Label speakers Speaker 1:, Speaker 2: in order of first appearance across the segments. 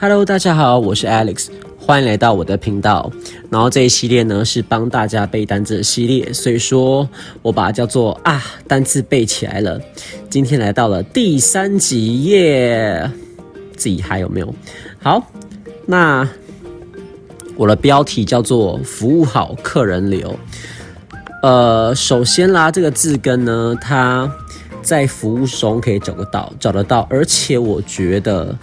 Speaker 1: Hello，大家好，我是 Alex，欢迎来到我的频道。然后这一系列呢是帮大家背单词的系列，所以说我把它叫做啊单词背起来了。今天来到了第三集耶，自己还有没有？好，那我的标题叫做服务好客人流。呃，首先啦，这个字根呢，它在服务中可以找得到，找得到。而且我觉得，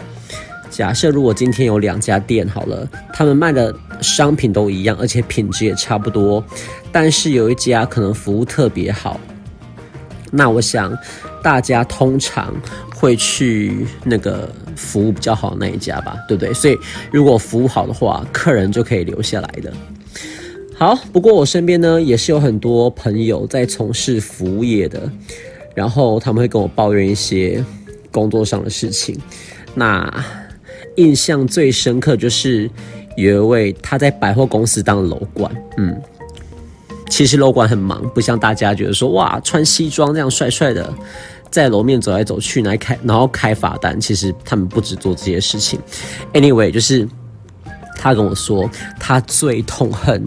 Speaker 1: 假设如果今天有两家店好了，他们卖的商品都一样，而且品质也差不多，但是有一家可能服务特别好，那我想大家通常会去那个服务比较好的那一家吧，对不对？所以如果服务好的话，客人就可以留下来的。好，不过我身边呢也是有很多朋友在从事服务业的，然后他们会跟我抱怨一些工作上的事情。那印象最深刻就是有一位他在百货公司当楼管，嗯，其实楼管很忙，不像大家觉得说哇穿西装这样帅帅的在楼面走来走去来开，然后开罚单，其实他们不止做这些事情。Anyway，就是他跟我说他最痛恨。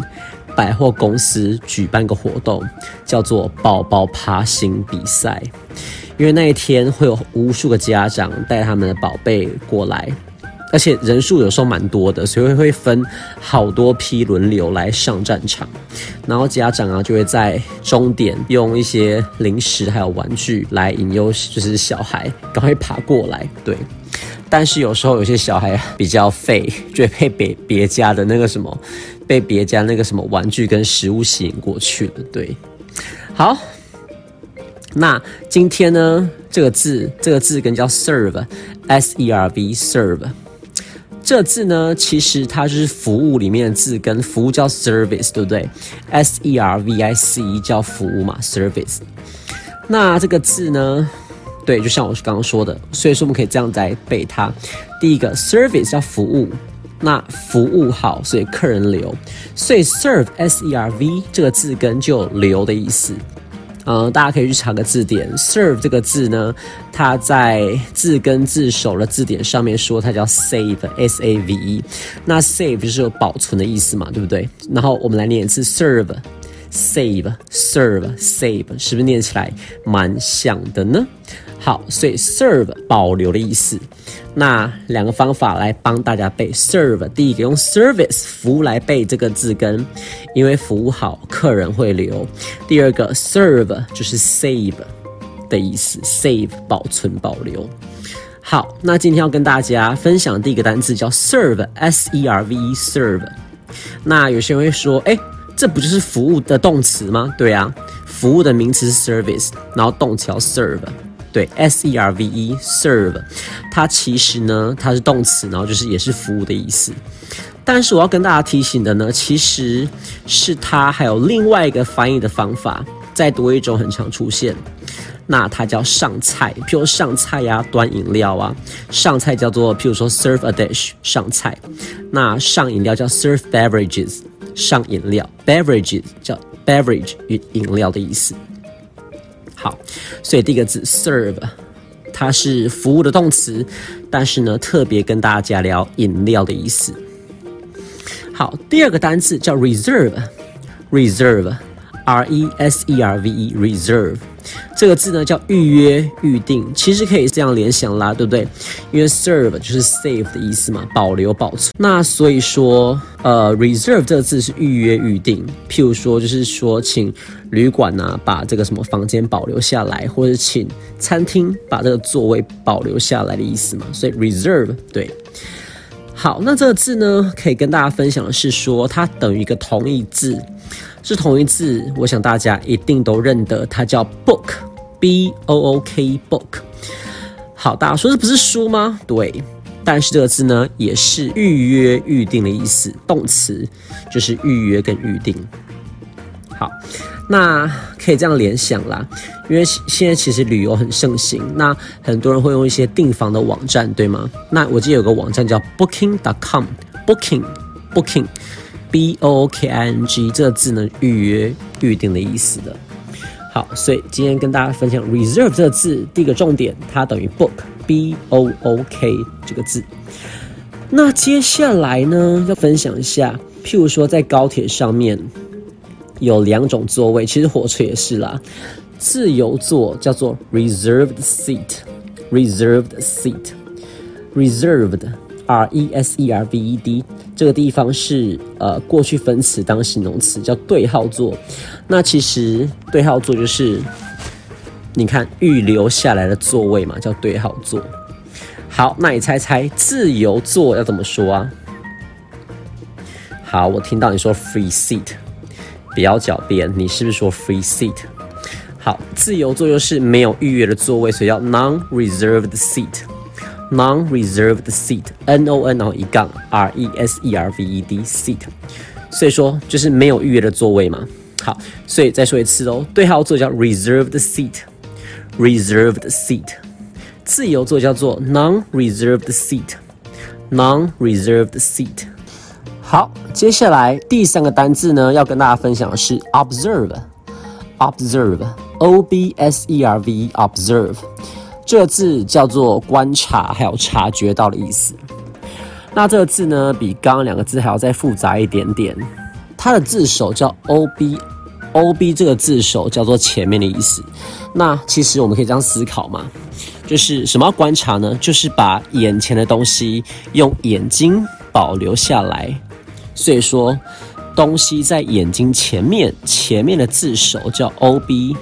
Speaker 1: 百货公司举办个活动，叫做“宝宝爬行比赛”，因为那一天会有无数个家长带他们的宝贝过来，而且人数有时候蛮多的，所以会分好多批轮流来上战场。然后家长啊就会在终点用一些零食还有玩具来引诱，就是小孩赶快爬过来。对，但是有时候有些小孩比较废，就会被别别家的那个什么。被别家那个什么玩具跟食物吸引过去了，对，好，那今天呢，这个字，这个字根叫 serve，s e r v serve，这字呢，其实它就是服务里面的字根，服务叫 service，对不对？s e r v i c e 叫服务嘛，service。那这个字呢，对，就像我刚刚说的，所以说我们可以这样来背它。第一个 service 叫服务。那服务好，所以客人留，所以 serve s e r v 这个字根就有留的意思。嗯，大家可以去查个字典，serve 这个字呢，它在字根字首的字典上面说它叫 save s a v e，那 save 就是有保存的意思嘛，对不对？然后我们来念一次 serve save serve save，是不是念起来蛮像的呢？好，所以 serve 保留的意思。那两个方法来帮大家背 serve。第一个用 service 服务来背这个字根，因为服务好，客人会留。第二个 serve 就是 save 的意思，save 保存保留。好，那今天要跟大家分享第一个单词叫 serve，s e r v e serve。那有些人会说，哎，这不就是服务的动词吗？对啊，服务的名词是 service，然后动词要 serve。对，s e r v e serve，它其实呢，它是动词，然后就是也是服务的意思。但是我要跟大家提醒的呢，其实是它还有另外一个翻译的方法，再多一种很常出现，那它叫上菜，譬如上菜呀，端饮料啊，上菜叫做譬如说 serve a dish 上菜，那上饮料叫 serve beverages 上饮料，beverages 叫 beverage 与饮料的意思。好，所以第一个字 serve，它是服务的动词，但是呢，特别跟大家聊饮料的意思。好，第二个单词叫 reserve，reserve，r e s e r v e，reserve。这个字呢叫预约、预定，其实可以这样联想啦，对不对？因为 serve 就是 save 的意思嘛，保留、保存。那所以说，呃，reserve 这个字是预约、预定。譬如说，就是说，请旅馆呐把这个什么房间保留下来，或者请餐厅把这个座位保留下来的意思嘛。所以 reserve 对。好，那这个字呢，可以跟大家分享的是说，它等于一个同义字。是同一字，我想大家一定都认得，它叫 book，b o o k book。好，大家说这不是书吗？对，但是这个字呢，也是预约、预定的意思，动词就是预约跟预定。好，那可以这样联想啦，因为现在其实旅游很盛行，那很多人会用一些订房的网站，对吗？那我记得有个网站叫 booking.com，booking，booking。B o k i n g 这个字呢，预约、预定的意思的。好，所以今天跟大家分享 reserve 这个字，第一个重点，它等于 book，b o o k 这个字。那接下来呢，要分享一下，譬如说在高铁上面有两种座位，其实火车也是啦。自由座叫做 reserved seat，reserved seat，reserved，r e s e r v e d，这个地方是呃过去分词当形容词，叫对号座。那其实对号座就是你看预留下来的座位嘛，叫对号座。好，那你猜猜自由座要怎么说啊？好，我听到你说 free seat，不要狡辩，你是不是说 free seat？好，自由座就是没有预约的座位，所以叫 non-reserved seat seat，non-reserved seat，n o n 然后一杠 r e s e r v e d seat，所以说就是没有预约的座位嘛。好，所以再说一次哦，对号座叫 reserved seat，reserved seat。自由座叫做 non-reserved seat，non-reserved seat。好，接下来第三个单字呢，要跟大家分享的是 observe，observe，o b s e r v，observe。 这个字叫做观察，还有察觉到的意思。那这个字呢，比刚刚两个字还要再复杂一点点。它的字首叫 o b，o b 这个字首叫做前面的意思。那其实我们可以这样思考嘛？就是什么观察呢？就是把眼前的东西用眼睛保留下来。所以说，东西在眼睛前面，前面的字首叫 O B，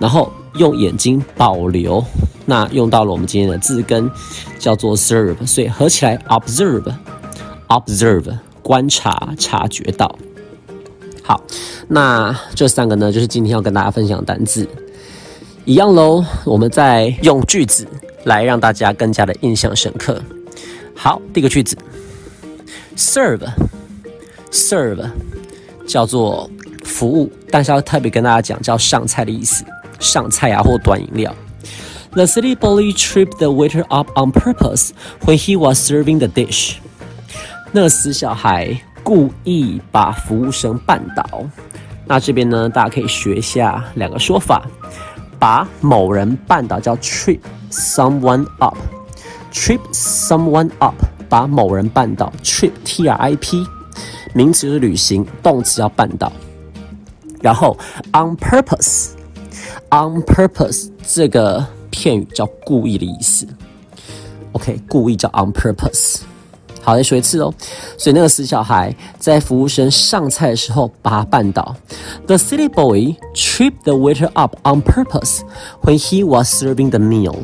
Speaker 1: 然后用眼睛保留。那用到了我们今天的字根，叫做 serve。所以合起来 observe，observe 观察、察觉到。好，那这三个呢，就是今天要跟大家分享的单字。一样喽，我们再用句子来让大家更加的印象深刻。好，第一个句子，serve，serve 叫做服务，但是要特别跟大家讲，叫上菜的意思，上菜啊或端饮料。The city bully tripped the waiter up on purpose when he was serving the dish。那个死小孩故意把服务生绊倒。那这边呢，大家可以学一下两个说法。把某人绊倒叫 trip someone up，trip someone up，把某人绊倒 trip t r i p，名词是旅行，动词要绊倒。然后 on purpose On purpose 这个片语叫故意的意思。OK，故意叫 on purpose。好，再说一次哦。所以那个死小孩在服务生上菜的时候把他绊倒。The city boy tripped the waiter up on purpose when he was serving the meal。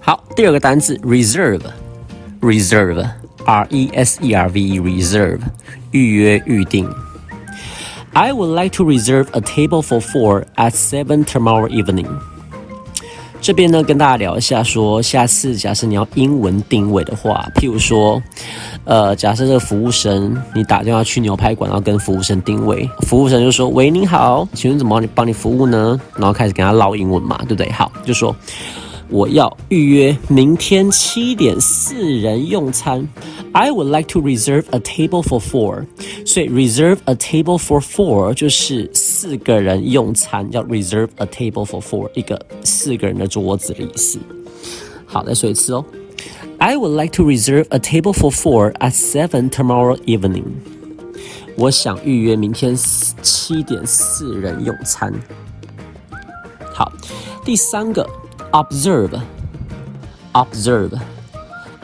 Speaker 1: 好，第二个单词 reserve，reserve，r e s e r v e，reserve，预约预定。I would like to reserve a table for four at seven tomorrow evening。这边呢，跟大家聊一下，说下次假设你要英文定位的话，譬如说，呃，假设这个服务生你打电话去牛排馆，然后跟服务生定位，服务生就说：“喂，你好，请问怎么帮你帮你服务呢？”然后开始跟他唠英文嘛，对不对？好，就说。我要预约明天七点四人用餐。I would like to reserve a table for four。所以 reserve a table for four 就是四个人用餐，要 reserve a table for four，一个四个人的桌子的意思。好，再说一次哦。I would like to reserve a table for four at seven tomorrow evening。我想预约明天七点四人用餐。好，第三个。observe, observe,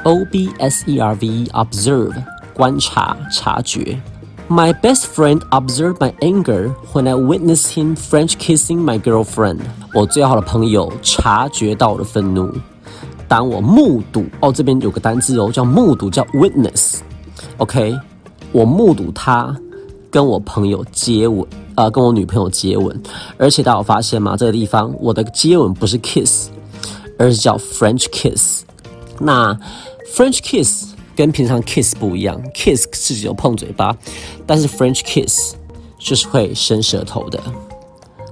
Speaker 1: O b s e r v observe 观察察觉。My best friend observed my anger when I witnessed him French kissing my girlfriend。我最好的朋友察觉到我的愤怒，当我目睹哦，这边有个单字哦，叫目睹，叫 witness。OK，我目睹他跟我朋友接吻，呃，跟我女朋友接吻，而且大家有发现吗？这个地方我的接吻不是 kiss。而是叫 French kiss。那 French kiss 跟平常 kiss 不一样，kiss 是只有碰嘴巴，但是 French kiss 就是会伸舌头的。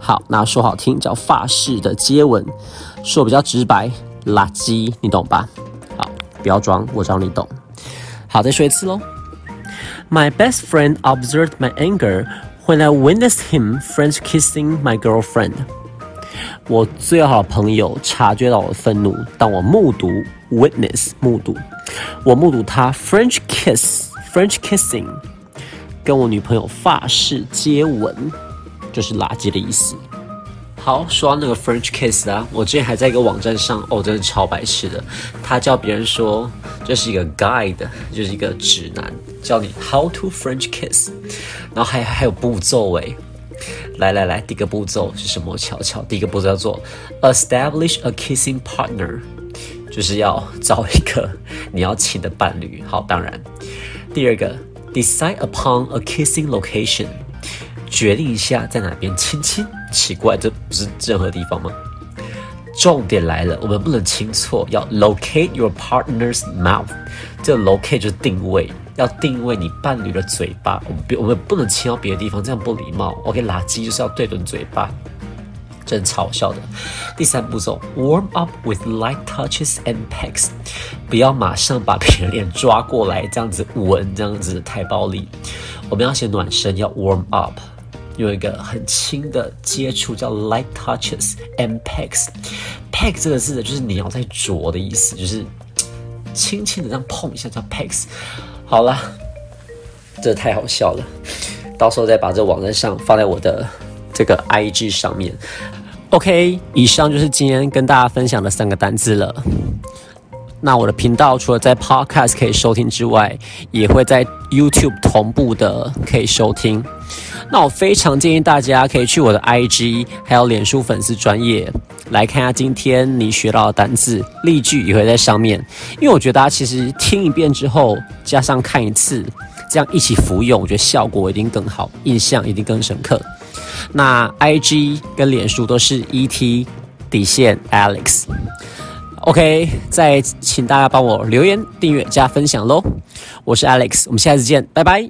Speaker 1: 好，那说好听叫法式的接吻，说比较直白，垃圾，你懂吧？好，不要装，我知道你懂。好，再说一次喽。My best friend observed my anger when I witnessed him French kissing my girlfriend. 我最好的朋友察觉到我的愤怒，当我目睹 witness 目睹我目睹他 French kiss，French kissing，跟我女朋友法式接吻，就是垃圾的意思。好，说到那个 French kiss 啊，我之前还在一个网站上，哦，真的超白痴的。他叫别人说这是一个 guide，就是一个指南，教你 how to French kiss，然后还还有步骤诶。来来来，第一个步骤是什么？瞧瞧，第一个步骤叫做 establish a kissing partner，就是要找一个你要亲的伴侣。好，当然，第二个 decide upon a kissing location，决定一下在哪边亲亲。奇怪，这不是任何地方吗？重点来了，我们不能亲错，要 locate your partner's mouth。这 locate 就是定位，要定位你伴侣的嘴巴。我们别，我们不能亲到别的地方，这样不礼貌。OK，垃圾就是要对准嘴巴，真嘲笑的。第三步骤，warm up with light touches and pecks，不要马上把别人脸抓过来，这样子吻，这样子太暴力。我们要先暖身，要 warm up。有一个很轻的接触，叫 light touches and pecks。peck 这个字就是你要在啄的意思，就是轻轻的这样碰一下叫 pecks。好了，这太好笑了，到时候再把这网站上放在我的这个 IG 上面。OK，以上就是今天跟大家分享的三个单字了。那我的频道除了在 Podcast 可以收听之外，也会在 YouTube 同步的可以收听。那我非常建议大家可以去我的 IG，还有脸书粉丝专业来看一下今天你学到的单字，例句也会在上面。因为我觉得大家其实听一遍之后，加上看一次，这样一起服用，我觉得效果一定更好，印象一定更深刻。那 IG 跟脸书都是 ET 底线 Alex。OK，再请大家帮我留言、订阅、加分享喽！我是 Alex，我们下次见，拜拜。